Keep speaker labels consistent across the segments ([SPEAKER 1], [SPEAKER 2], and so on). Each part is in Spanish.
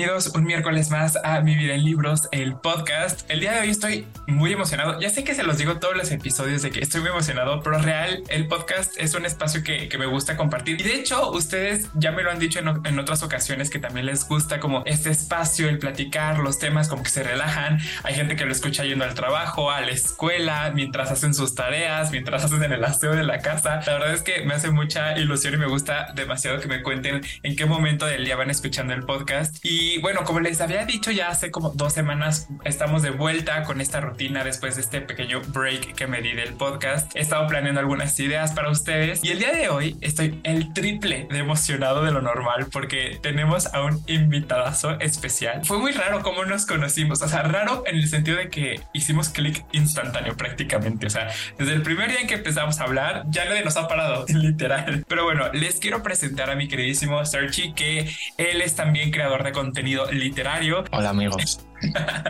[SPEAKER 1] Bienvenidos, un miércoles más a Mi Vida en Libros, el podcast. El día de hoy estoy muy emocionado. Ya sé que se los digo todos los episodios de que estoy muy emocionado, pero real, el podcast es un espacio que, que me gusta compartir. Y de hecho, ustedes ya me lo han dicho en, en, otras ocasiones que también les gusta como este espacio, el platicar los temas, como que se relajan. Hay gente que lo escucha yendo al trabajo, a la escuela, mientras hacen sus tareas, mientras hacen el aseo de la casa. La verdad es que me hace mucha ilusión y me gusta demasiado que me cuenten en qué momento del día van escuchando el podcast. Y bueno, como les había dicho ya hace como dos semanas, estamos de vuelta con esta rutina después de este pequeño break que me di del podcast. He estado planeando algunas ideas para ustedes y el día de hoy estoy el triple de emocionado de lo normal porque tenemos a un invitadazo especial. Fue muy raro cómo nos conocimos, o sea, raro en el sentido de que hicimos clic instantáneo prácticamente, o sea, desde el primer día en que empezamos a hablar, ya nadie nos ha parado, literal. Pero bueno, les quiero presentar a mi queridísimo Serchi, que él es también creador de contenido literario.
[SPEAKER 2] Hola amigos.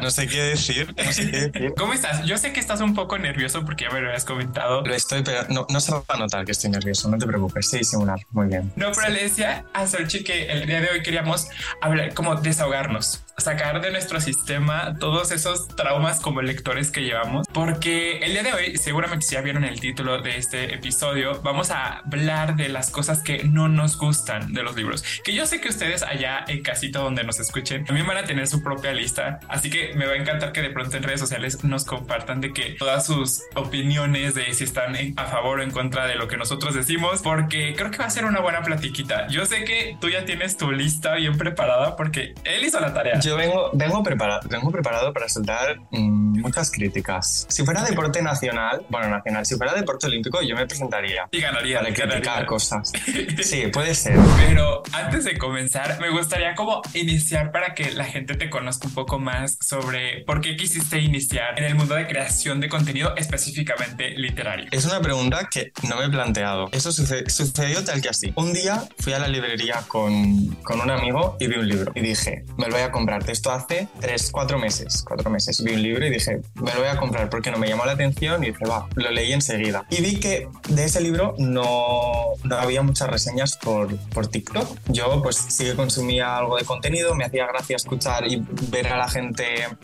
[SPEAKER 2] No sé qué decir. No sé qué decir.
[SPEAKER 1] ¿Cómo estás? Yo sé que estás un poco nervioso porque ya me lo habías comentado.
[SPEAKER 2] Lo estoy, pero no, no se va a notar que estoy nervioso. No te preocupes. Sí, disimular. Muy bien.
[SPEAKER 1] No, pero le decía a Solchi que el día de hoy queríamos hablar, como desahogarnos, sacar de nuestro sistema todos esos traumas como lectores que llevamos, porque el día de hoy, seguramente si ya vieron el título de este episodio, vamos a hablar de las cosas que no nos gustan de los libros. Que yo sé que ustedes allá en casita donde nos escuchen también van a tener su propia lista Así que me va a encantar que de pronto en redes sociales nos compartan de que todas sus opiniones de si están a favor o en contra de lo que nosotros decimos, porque creo que va a ser una buena platiquita. Yo sé que tú ya tienes tu lista bien preparada porque él hizo la tarea.
[SPEAKER 2] Yo vengo, vengo preparado, vengo preparado para soltar mmm, muchas críticas. Si fuera deporte nacional, bueno, nacional, si fuera deporte olímpico, yo me presentaría.
[SPEAKER 1] Y ganaría.
[SPEAKER 2] Para criticar
[SPEAKER 1] ganaría.
[SPEAKER 2] cosas. Sí, puede ser.
[SPEAKER 1] Pero antes de comenzar, me gustaría como iniciar para que la gente te conozca un poco más sobre por qué quisiste iniciar en el mundo de creación de contenido específicamente literario.
[SPEAKER 2] Es una pregunta que no me he planteado. Eso sucedió tal que así. Un día fui a la librería con, con, un amigo y vi un libro y dije, me lo voy a comprar. Esto hace tres, cuatro meses, cuatro meses. Vi un libro y dije, me lo voy a comprar porque no me llamó la atención y dije, va, lo leí enseguida. Y vi que de ese libro no, no había muchas reseñas por, por TikTok. Yo pues sí que consumía algo de contenido, me hacía gracia escuchar y ver a la gente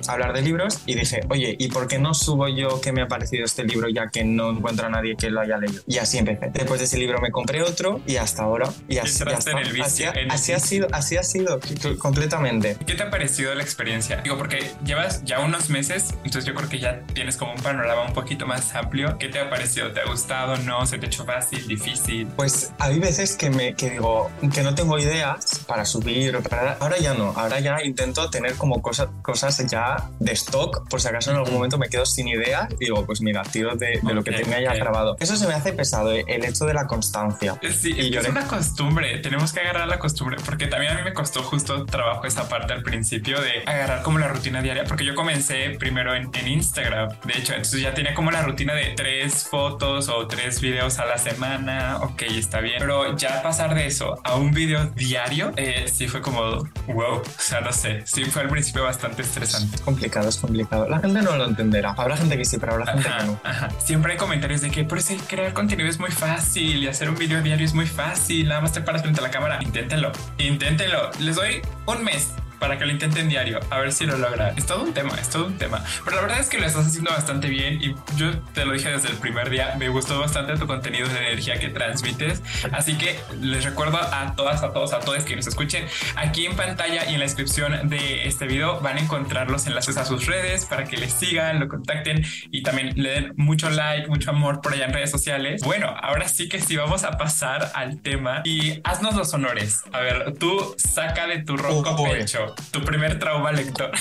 [SPEAKER 2] hablar de libros y dije, oye, ¿y por qué no subo yo que me ha parecido este libro ya que no encuentro a nadie que lo haya leído? Y así empecé. Después de ese libro me compré otro y hasta ahora. Y así,
[SPEAKER 1] en el vicio,
[SPEAKER 2] así,
[SPEAKER 1] en el
[SPEAKER 2] así ha sido, así ha sido completamente.
[SPEAKER 1] ¿Qué te ha parecido la experiencia? Digo, porque llevas ya unos meses, entonces yo creo que ya tienes como un panorama un poquito más amplio. ¿Qué te ha parecido? ¿Te ha gustado? ¿No? ¿Se te ha hecho fácil? ¿Difícil?
[SPEAKER 2] Pues hay veces que me que digo que no tengo ideas para subir o para... Ahora ya no, ahora ya intento tener como cosas, cosas ya de stock, por si acaso en algún momento me quedo sin idea y digo, pues mira, tiro de, de lo que tenga ya grabado. Eso se me hace pesado, eh, el hecho de la constancia.
[SPEAKER 1] Sí, y es una costumbre, tenemos que agarrar la costumbre, porque también a mí me costó justo trabajo esa parte al principio de agarrar como la rutina diaria, porque yo comencé primero en, en Instagram, de hecho, entonces ya tenía como la rutina de tres fotos o tres videos a la semana, ok, está bien, pero ya pasar de eso a un video diario, eh, sí fue como, wow, o sea, no sé, sí fue al principio bastante estresante.
[SPEAKER 2] Es complicado, es complicado. La gente no lo entenderá. Habrá gente que sí, pero habrá gente
[SPEAKER 1] ajá,
[SPEAKER 2] que no.
[SPEAKER 1] Ajá. Siempre hay comentarios de que por eso crear contenido es muy fácil y hacer un video diario es muy fácil. Nada más te paras frente a la cámara. Inténtenlo, inténtenlo. Les doy un mes para que lo intenten diario, a ver si lo logra. Es todo un tema, es todo un tema. Pero la verdad es que lo estás haciendo bastante bien y yo te lo dije desde el primer día, me gustó bastante tu contenido de energía que transmites. Así que les recuerdo a todas, a todos, a todos que nos escuchen, aquí en pantalla y en la descripción de este video van a encontrar los enlaces a sus redes para que les sigan, lo contacten y también le den mucho like, mucho amor por allá en redes sociales. Bueno, ahora sí que sí vamos a pasar al tema y haznos los honores. A ver, tú saca de tu ronco
[SPEAKER 2] Oh, boy.
[SPEAKER 1] Tu primer trauma lector.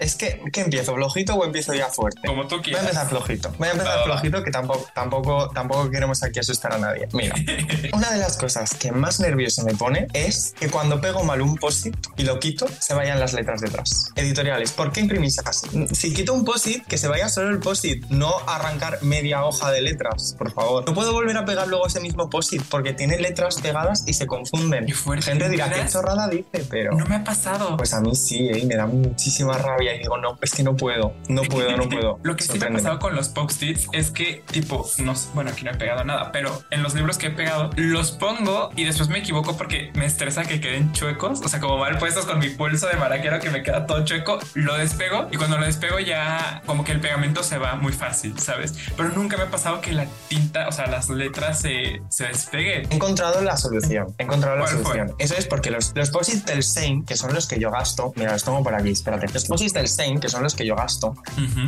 [SPEAKER 2] Es que, ¿qué empiezo? ¿Flojito o empiezo ya fuerte?
[SPEAKER 1] Como tú
[SPEAKER 2] Voy a
[SPEAKER 1] quieras.
[SPEAKER 2] empezar flojito. Voy a empezar flojito que tampoco, tampoco, tampoco queremos aquí asustar a nadie. Mira, una de las cosas que más nervioso me pone es que cuando pego mal un post-it y lo quito, se vayan las letras detrás. Editoriales, ¿por qué imprimís así? Si quito un post-it, que se vaya solo el post-it, no arrancar media hoja de letras, por favor. No puedo volver a pegar luego ese mismo post-it porque tiene letras pegadas y se confunden. Gente dirá, ¿qué chorrada dice? Pero...
[SPEAKER 1] No me ha pasado. Pasado?
[SPEAKER 2] Pues a mí sí, ¿eh? me da muchísima rabia y digo, no, es que no puedo, no puedo, no puedo.
[SPEAKER 1] Lo que sí me ha pasado con los post-its es que, tipo, no, bueno, aquí no he pegado nada, pero en los libros que he pegado, los pongo y después me equivoco porque me estresa que queden chuecos, o sea, como mal puestos con mi pulso de maraquero que me queda todo chueco, lo despego y cuando lo despego ya como que el pegamento se va muy fácil, ¿sabes? Pero nunca me ha pasado que la tinta, o sea, las letras se, se despeguen.
[SPEAKER 2] He encontrado la solución, he encontrado la solución. Eso es porque los, los post del Sein, que son los que yo gasto, mira, los tengo por aquí, espérate, los post del Sein, que son los que yo gasto,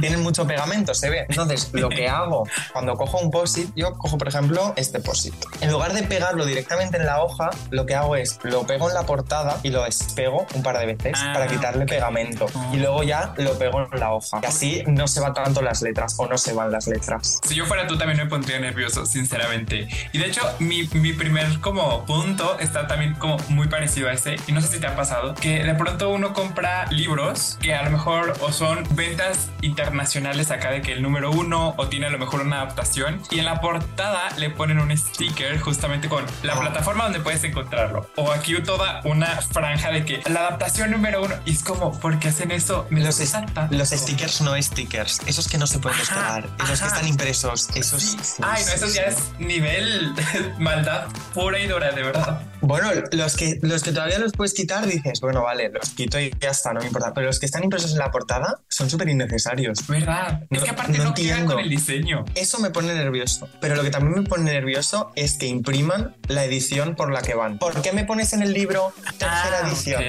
[SPEAKER 2] tienen mucho pegamento, se ve. Entonces, lo que hago cuando cojo un post-it, yo cojo, por ejemplo, este post-it. En lugar de pegarlo directamente en la hoja, lo que hago es lo pego en la portada y lo despego un par de veces ah, para quitarle pegamento. Y luego ya lo pego en la hoja. Y así no se van tanto las letras o no se van las letras.
[SPEAKER 1] Si yo fuera tú también me pondría nervioso, sinceramente. Y de hecho, mi, mi primer como punto está también como muy parecido a ese. Y no sé si te ha pasado que de pronto uno compra libros que a lo mejor o son ventas internacionales acá de que el número uno o tiene a lo mejor una adaptación y en la portada le ponen un sticker justamente con la plataforma donde puedes encontrarlo. O aquí toda una franja de que la adaptación número uno y es como, ¿por qué hacen eso?
[SPEAKER 2] Me los, los stickers no stickers, esos que no se pueden despegar, esos que están impresos, esos...
[SPEAKER 1] Ay, no, esos ya es nivel maldad pura y dura, de verdad.
[SPEAKER 2] Bueno, los que, los que todavía los puedes quitar, dices, bueno, vale, los quito y ya está, no me importa. Pero los que están impresos en la portada son súper innecesarios.
[SPEAKER 1] ¿Verdad? es que aparte no, no con el diseño.
[SPEAKER 2] Eso me pone nervioso. Pero lo que también me pone nervioso es que impriman la edición por la que van. ¿Por qué me pones en el libro tercera ah, edición?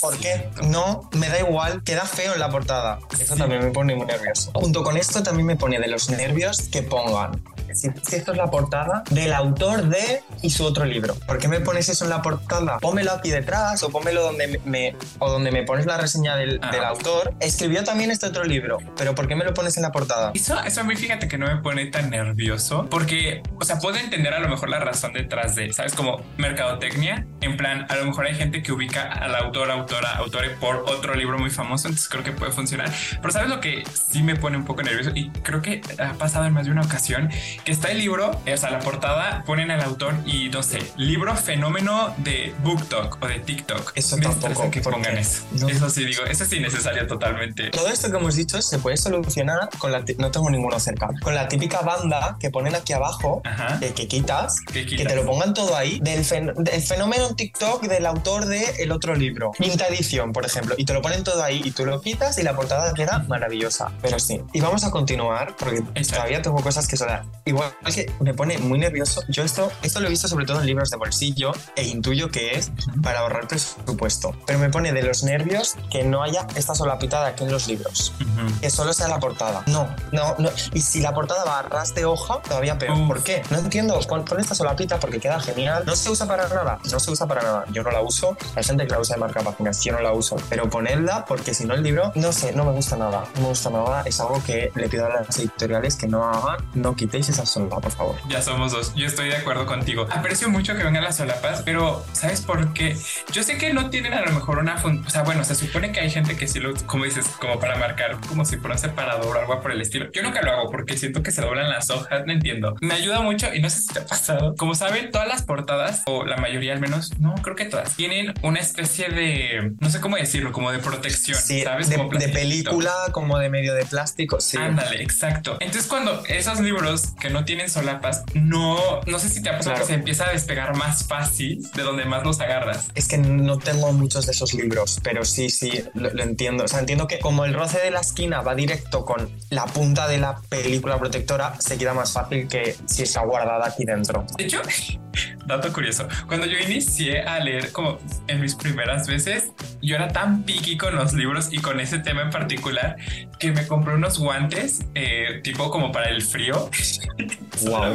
[SPEAKER 2] ¿Por qué? No, me da igual, queda feo en la portada. Eso también me pone muy nervioso. Junto con esto también me pone de los nervios que pongan si, esto es la portada del autor de y su otro libro. ¿Por qué me pones eso en la portada? Pónmelo aquí detrás o pónmelo donde me, o donde me pones la reseña del, ah. del, autor. Escribió también este otro libro, pero ¿por qué me lo pones en la portada?
[SPEAKER 1] Eso, eso a mí fíjate que no me pone tan nervioso porque, o sea, puedo entender a lo mejor la razón detrás de, ¿sabes? Como mercadotecnia. En plan, a lo mejor hay gente que ubica al autor, autora, autore por otro libro muy famoso, entonces creo que puede funcionar. Pero ¿sabes lo que sí me pone un poco nervioso? Y creo que ha pasado en más de una ocasión que está el libro, o sea, la portada ponen al autor y no sé, libro fenómeno de BookTok o de TikTok.
[SPEAKER 2] Eso tampoco.
[SPEAKER 1] que pongan eso. Eso sí, digo, eso es innecesario totalmente.
[SPEAKER 2] Todo esto que hemos dicho se puede solucionar con la. No tengo ninguno cerca. Con la típica banda que ponen aquí abajo, que, quitas, que te lo pongan todo ahí, del, fenómeno en TikTok del autor de el otro libro. Quinta edición, por ejemplo, y te lo ponen todo ahí y tú lo quitas y la portada queda maravillosa. Pero sí. Y vamos a continuar porque todavía tengo cosas que son igual que me pone muy nervioso. Yo esto, esto lo he visto sobre todo en libros de bolsillo e intuyo que es para ahorrar presupuesto. Pero me pone de los nervios que no haya esta solapitada aquí en los libros. Que solo sea la portada. No, no, no. Y si la portada va a ras de hoja, todavía peor. ¿Por qué? No entiendo. Pon, esta solapita porque queda genial. No se usa para nada. No se usa para nada. Yo no la uso. Hay gente que la usa de marca páginas. Yo no la uso. Pero ponedla porque si no el libro, no sé, no me gusta nada. No me gusta nada. Es algo que le pido a las editoriales que no hagan. No quitéis solapa por favor.
[SPEAKER 1] Ya somos dos. Yo estoy de acuerdo contigo. Aprecio mucho que vengan las solapas, pero ¿sabes por qué? Yo sé que no tienen a lo mejor una O sea, bueno, se supone que hay gente que sí lo, como dices, como para marcar, como si fuera un separador o algo por el estilo. Yo nunca lo hago porque siento que se doblan las hojas, no entiendo. Me ayuda mucho y no sé si te ha pasado. Como saben, todas las portadas, o la mayoría al menos, no, creo que todas, tienen una especie de, no sé cómo decirlo, como de protección, ¿sabes?
[SPEAKER 2] De, de película, como de medio de plástico, sí.
[SPEAKER 1] Ándale, exacto. Entonces cuando esos libros que no tienen solapas, no, no sé si te ha pasado que se empieza a despegar más fácil de donde más los agarras.
[SPEAKER 2] Es que no tengo muchos de esos libros, pero sí, sí, lo, entiendo. O sea, entiendo que como el roce de la esquina va directo con la punta de la película protectora, se queda más fácil que si está guardada aquí dentro.
[SPEAKER 1] De hecho, dato curioso, cuando yo inicié a leer como en mis primeras veces, yo era tan piqui con los libros y con ese tema en particular que me compré unos guantes eh, tipo como para el frío. Wow.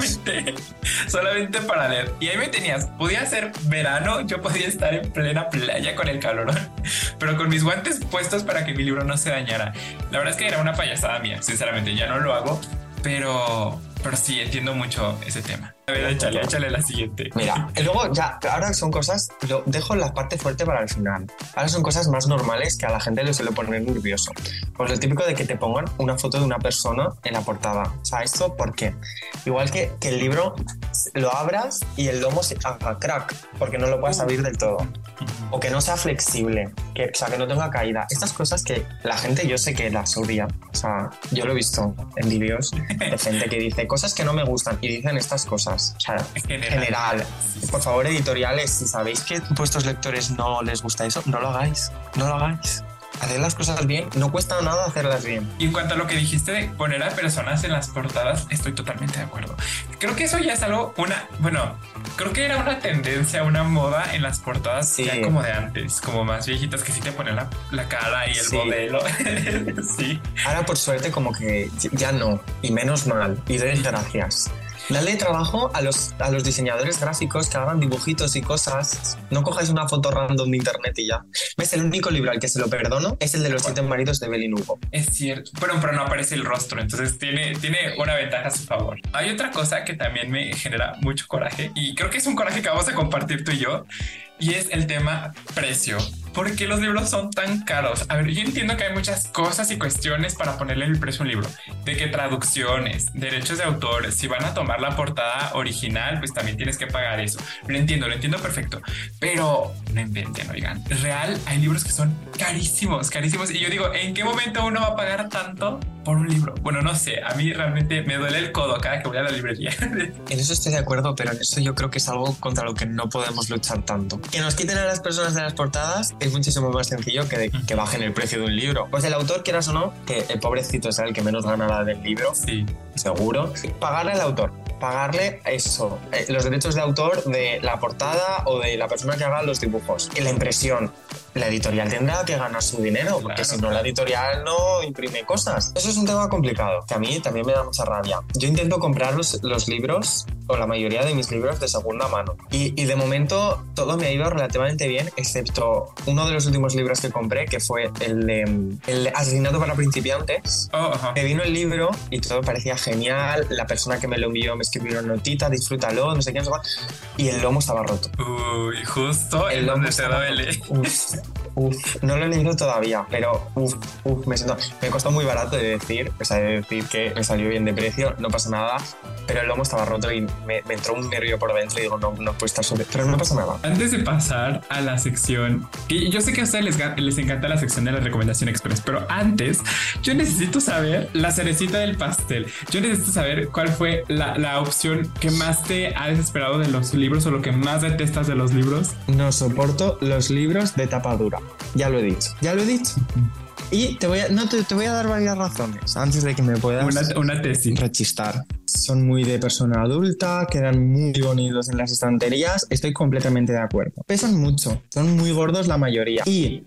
[SPEAKER 1] solamente, para leer. Y ahí me tenías, podía ser verano, yo podía estar en plena playa con el calor pero con mis guantes puestos para que mi libro no se dañara. La verdad es que era una payasada mía, sinceramente, ya no lo hago, pero, pero sí entiendo mucho ese tema. A ver, échale, échale la siguiente.
[SPEAKER 2] Mira, y luego ya, ahora son cosas, lo dejo la parte fuerte para el final. Ahora son cosas más normales que a la gente le suele poner nervioso. Pues lo típico de que te pongan una foto de una persona en la portada. O sea, ¿esto por qué? Igual que, que el libro lo abras y el lomo se haga crack, porque no lo puedas abrir del todo. O que no sea flexible, que, o sea, que no tenga caída. Estas cosas que la gente yo sé que las odia. O sea, yo lo he visto en vídeos de gente que dice cosas que no me gustan y dicen estas cosas. O sea,
[SPEAKER 1] En
[SPEAKER 2] general. Por favor, editoriales, si sabéis que a vuestros lectores no les gusta eso, no lo hagáis. No lo hagáis. Hacer las cosas bien, no cuesta nada hacerlas bien.
[SPEAKER 1] Y en cuanto a lo que dijiste de poner a personas en las portadas, estoy totalmente de acuerdo. Creo que eso ya es algo, una, bueno, creo que era una tendencia, una moda en las portadas
[SPEAKER 2] Sí.
[SPEAKER 1] ya como de antes, como más viejitas que sí te ponen la, la cara y el
[SPEAKER 2] Sí.
[SPEAKER 1] modelo. sí.
[SPEAKER 2] Ahora, por suerte, como que ya no, y menos mal, y doy gracias. Dale trabajo a los, a los diseñadores gráficos que hagan dibujitos y cosas. No cojáis una foto random de internet y ya. ¿Ves? El único libro al que se lo perdono es el de los siete maridos de Belin Hugo.
[SPEAKER 1] Es cierto. Bueno, pero no aparece el rostro, entonces tiene, tiene una ventaja a su favor. Hay otra cosa que también me genera mucho coraje y creo que es un coraje que vamos a compartir tú y yo y es el tema precio. ¿Por qué los libros son tan caros? A ver, yo entiendo que hay muchas cosas y cuestiones para ponerle el precio a un libro. De que traducciones, derechos de autores, si van a tomar la portada original, pues también tienes que pagar eso. Lo entiendo, lo entiendo perfecto. Pero no inventen, oigan. Real, hay libros que son carísimos, carísimos. Y yo digo, ¿en qué momento uno va a pagar tanto por un libro? Bueno, no sé. A mí realmente me duele el codo cada que voy a la librería.
[SPEAKER 2] En eso estoy de acuerdo, pero en eso yo creo que es algo contra lo que no podemos luchar tanto. Que nos quiten a las personas de las portadas es muchísimo más sencillo que, de- que bajen el precio de un libro. Pues el autor, quieras o no, que el pobrecito sea el que menos ganará del libro,
[SPEAKER 1] sí.
[SPEAKER 2] seguro. Pagarle al autor, pagarle eso, eh, los derechos de autor de la portada o de la persona que haga los dibujos. Y la impresión, la editorial tendrá que ganar su dinero, porque
[SPEAKER 1] Claro.
[SPEAKER 2] si no la editorial no imprime cosas. Eso es un tema complicado, que a mí también me da mucha rabia. Yo intento comprar los, los libros, o la mayoría de mis libros, de segunda mano. Y, y de momento todo me ha ido relativamente bien, excepto uno de los últimos libros que compré, que fue el de, el Asesinato para principiantes.
[SPEAKER 1] Oh, ajá.
[SPEAKER 2] Me vino el libro y todo parecía genial. La persona que me lo envió me escribió una notita, disfrútalo, no sé qué, no sé cuál. Y el lomo estaba roto.
[SPEAKER 1] Uy, justo en
[SPEAKER 2] El lomo
[SPEAKER 1] donde
[SPEAKER 2] estaba
[SPEAKER 1] duele.
[SPEAKER 2] Uf. No lo he leído todavía, pero uf, uf, me siento. Me costó muy barato de decir, o sea, de decir que me salió bien de precio, no pasa nada. Pero el lomo estaba roto y me, me entró un nervio por dentro y digo, no, no puede estar sobre. Pero no pasa nada.
[SPEAKER 1] Antes de pasar a la sección, que yo sé que a ustedes les, les encanta la sección de la recomendación express, pero antes yo necesito saber la cerecita del pastel. Yo necesito saber cuál fue la, la opción que más te ha desesperado de los libros o lo que más detestas de los libros.
[SPEAKER 2] No soporto los libros de tapa dura. Ya lo he dicho. Ya lo he dicho. Y te voy a, no, te, te voy a dar varias razones antes de que me puedas
[SPEAKER 1] Una, una tesis.
[SPEAKER 2] rechistar. Son muy de persona adulta, quedan muy bonitos en las estanterías. Estoy completamente de acuerdo. Pesan mucho, son muy gordos la mayoría. Y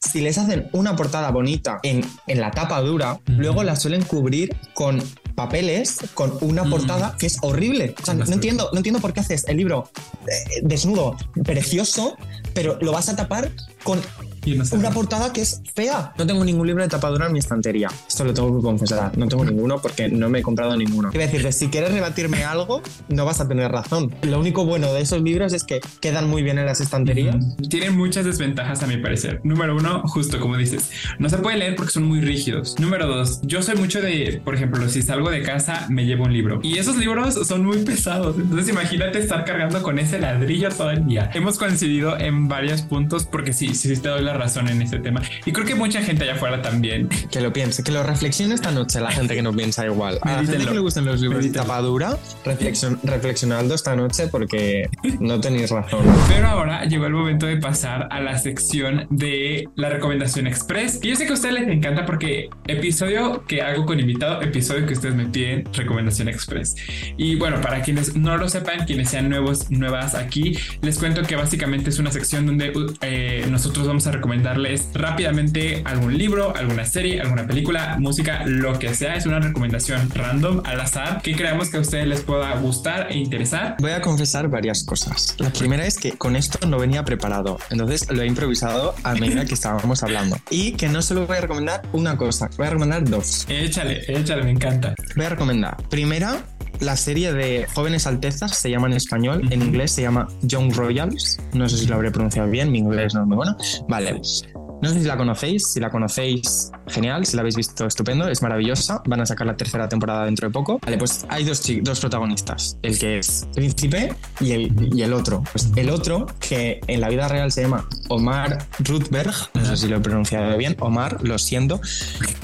[SPEAKER 2] si les hacen una portada bonita en, en la tapa dura, luego la suelen cubrir con papeles con una portada que es horrible. O sea, no,
[SPEAKER 1] Sí.
[SPEAKER 2] entiendo, no entiendo por qué haces el libro eh, desnudo, precioso, pero lo vas a tapar con
[SPEAKER 1] Y no sé.
[SPEAKER 2] una portada que es fea. No tengo ningún libro de tapadura en mi estantería. Esto lo tengo que confesar. No tengo ninguno porque no me he comprado ninguno. Quiero decirte, si quieres rebatirme algo, no vas a tener razón. Lo único bueno de esos libros es que quedan muy bien en las estanterías.
[SPEAKER 1] Tienen muchas desventajas a mi parecer. Número uno, justo como dices, no se puede leer porque son muy rígidos. Número dos, yo soy mucho de, por ejemplo, si salgo de casa me llevo un libro y esos libros son muy pesados. Entonces imagínate estar cargando con ese ladrillo todo el día. Hemos coincidido en varios puntos porque sí, sí te doy la razón en este tema y creo que mucha gente allá afuera también.
[SPEAKER 2] Que lo piense, que lo reflexione esta noche la gente que no piensa igual. A la gente que le gustan los libros de
[SPEAKER 1] Medítenlo.
[SPEAKER 2] tapadura, reflexion, reflexionando esta noche porque no tenéis razón.
[SPEAKER 1] Pero ahora llegó el momento de pasar a la sección de la recomendación express. Y yo sé que a ustedes les encanta porque episodio que hago con invitado, episodio que ustedes me piden, recomendación express. Y bueno, para quienes no lo sepan, quienes sean nuevos, nuevas aquí, les cuento que básicamente es una sección donde eh, nosotros vamos a recomendarles rápidamente algún libro, alguna serie, alguna película, música, lo que sea. Es una recomendación random al azar que creemos que a ustedes les pueda gustar e interesar.
[SPEAKER 2] Voy a confesar varias cosas. La primera es que con esto no venía preparado, entonces lo he improvisado a medida que estábamos hablando. Y que no solo voy a recomendar una cosa, voy a recomendar dos.
[SPEAKER 1] Échale, échale, me encanta.
[SPEAKER 2] Voy a recomendar, primera, la serie de Jóvenes Altezas, se llama en español, en inglés se llama Young Royals. No sé si lo habré pronunciado bien, mi inglés no es muy bueno. Vale. No sé si la conocéis, si la conocéis, genial, si la habéis visto, estupendo, es maravillosa, van a sacar la tercera temporada dentro de poco. Vale, pues hay dos, dos protagonistas, el que es príncipe y el, y el otro. Pues el otro, que en la vida real se llama Omar Ruthberg, no sé si lo he pronunciado bien, Omar, lo siento,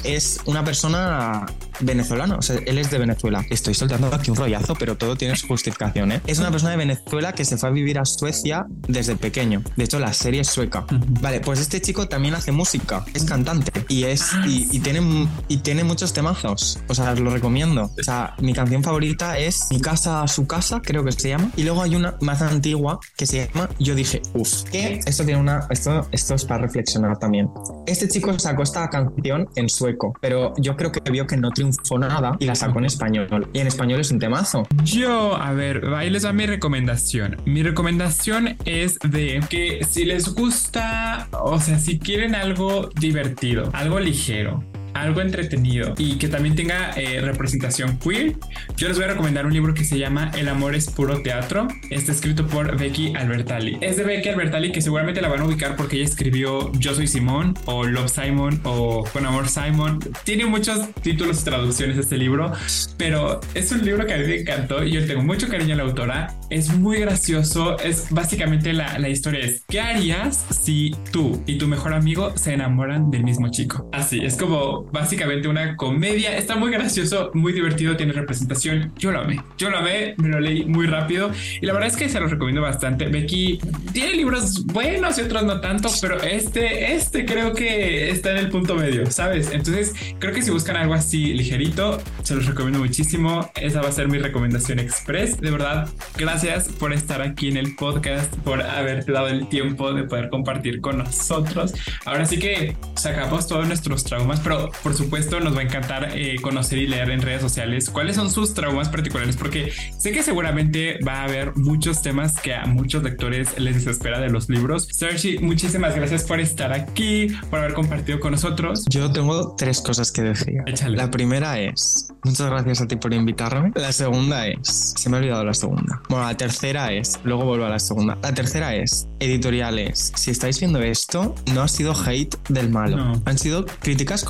[SPEAKER 2] es una persona venezolana, o sea, él es de Venezuela. Estoy soltando aquí un rollazo, pero todo tiene su justificación, ¿eh? Es una persona de Venezuela que se fue a vivir a Suecia desde pequeño. De hecho, la serie es sueca. Vale, pues este chico también hace música, es cantante y es y, tiene y tiene muchos temazos. O sea, os lo recomiendo. O sea, mi canción favorita es Mi casa, su casa, creo que se llama. Y luego hay una más antigua que se llama Yo dije, uff, que esto tiene una esto esto es para reflexionar también. Este chico sacó esta canción en sueco, pero yo creo que vio que no triunfó nada y la sacó en español. Y en español es un temazo.
[SPEAKER 1] Yo, a ver, ahí les va mi recomendación. Mi recomendación es de que si les gusta, o sea, si quieren algo divertido, algo ligero, algo entretenido y que también tenga eh, representación queer, yo les voy a recomendar un libro que se llama El amor es puro teatro. Está escrito por Becky Albertalli. Es de Becky Albertalli que seguramente la van a ubicar porque ella escribió Yo soy Simón o Love Simon o Con amor Simon. Tiene muchos títulos y traducciones este libro, pero es un libro que a mí me encantó y yo tengo mucho cariño a la autora. Es muy gracioso. Es básicamente la, la historia es ¿qué harías si tú y tu mejor amigo se enamoran del mismo chico? Así es como básicamente una comedia. Está muy gracioso, muy divertido, tiene representación. Yo lo amé. Yo lo amé, me lo leí muy rápido y la verdad es que se los recomiendo bastante. Becky tiene libros buenos y otros no tanto, pero este, este creo que está en el punto medio, ¿sabes? Entonces creo que si buscan algo así ligerito, se los recomiendo muchísimo. Esa va a ser mi recomendación express. De verdad, gracias por estar aquí en el podcast, por haberte dado el tiempo de poder compartir con nosotros. Ahora sí que sacamos todos nuestros traumas, pero por supuesto, nos va a encantar eh, conocer y leer en redes sociales cuáles son sus traumas particulares, porque sé que seguramente va a haber muchos temas que a muchos lectores les desespera de los libros. Sergi, muchísimas gracias por estar aquí, por haber compartido con nosotros.
[SPEAKER 2] Yo tengo tres cosas que decir.
[SPEAKER 1] Échale.
[SPEAKER 2] La primera es, muchas gracias a ti por invitarme. La segunda es, se me ha olvidado la segunda. Bueno, la tercera es, luego vuelvo a la segunda. La tercera es, editoriales. Si estáis viendo esto, no ha sido hate del malo. Han sido críticas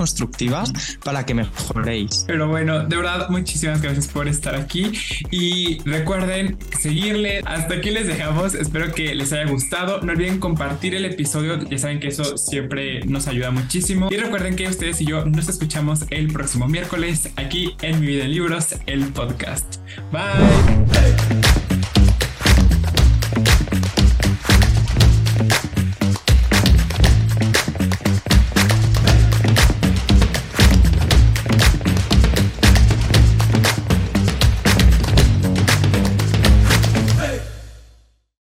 [SPEAKER 2] para que mejoréis.
[SPEAKER 1] Pero bueno, de verdad, muchísimas gracias por estar aquí y recuerden seguirle. Hasta aquí les dejamos. Espero que les haya gustado. No olviden compartir el episodio. Ya saben que eso siempre nos ayuda muchísimo. Y recuerden que ustedes y yo nos escuchamos el próximo miércoles aquí en Mi Vida en Libros, el podcast. Bye.